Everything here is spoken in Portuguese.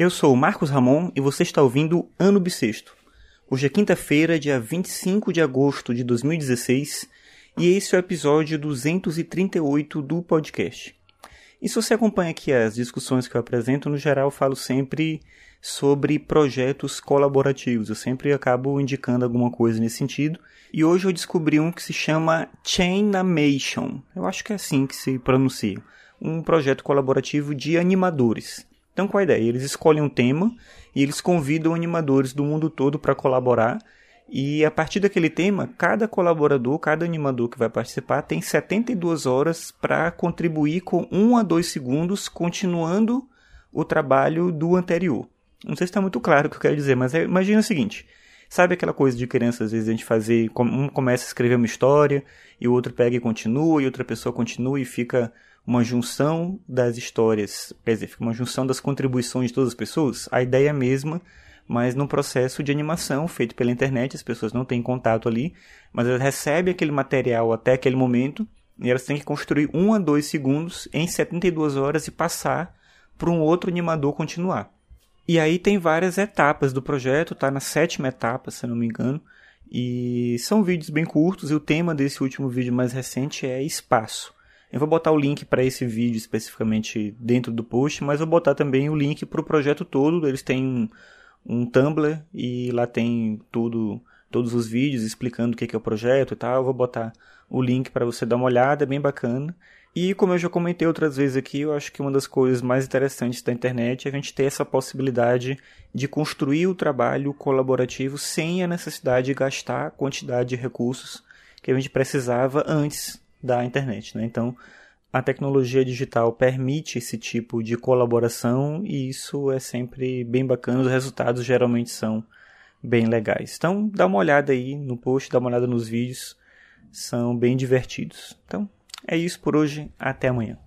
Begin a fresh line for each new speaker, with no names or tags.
Eu sou o Marcos Ramon e você está ouvindo Ano Bissexto. Hoje é quinta-feira, dia 25 de agosto de 2016, e esse é o episódio 238 do podcast. E se você acompanha aqui as discussões que eu apresento, no geral eu falo sempre sobre projetos colaborativos. Eu sempre acabo indicando alguma coisa nesse sentido. E hoje eu descobri um que se chama Chainamation. Eu acho que é assim que se pronuncia. Um projeto colaborativo de animadores. Então, qual a ideia? Eles escolhem um tema e eles convidam animadores do mundo todo para colaborar. E a partir daquele tema, cada colaborador, cada animador que vai participar tem 72 horas para contribuir com 1 a 2 segundos, continuando o trabalho do anterior. Não sei se está muito claro o que eu quero dizer, mas é, imagina o seguinte: sabe aquela coisa de criança, às vezes a gente fazer, um começa a escrever uma história, e o outro pega e continua, e outra pessoa continua e fica uma junção das histórias, quer dizer, fica uma junção das contribuições de todas as pessoas, a ideia é a mesma, mas num processo de animação feito pela internet, as pessoas não têm contato ali, mas elas recebem aquele material até aquele momento e elas têm que construir um a dois segundos em 72 horas e passar para um outro animador continuar. E aí tem várias etapas do projeto, tá na sétima etapa, se não me engano, e são vídeos bem curtos e o tema desse último vídeo mais recente é espaço. Eu vou botar o link para esse vídeo especificamente dentro do post, mas vou botar também o link para o projeto todo. Eles têm um, um Tumblr e lá tem tudo, todos os vídeos explicando o que é o projeto e tal. Eu vou botar o link para você dar uma olhada, é bem bacana. E como eu já comentei outras vezes aqui, eu acho que uma das coisas mais interessantes da internet é a gente ter essa possibilidade de construir o trabalho colaborativo sem a necessidade de gastar a quantidade de recursos que a gente precisava antes da internet. Né? Então, a tecnologia digital permite esse tipo de colaboração e isso é sempre bem bacana. Os resultados geralmente são bem legais. Então, dá uma olhada aí no post, dá uma olhada nos vídeos, são bem divertidos. Então, é isso por hoje. Até amanhã.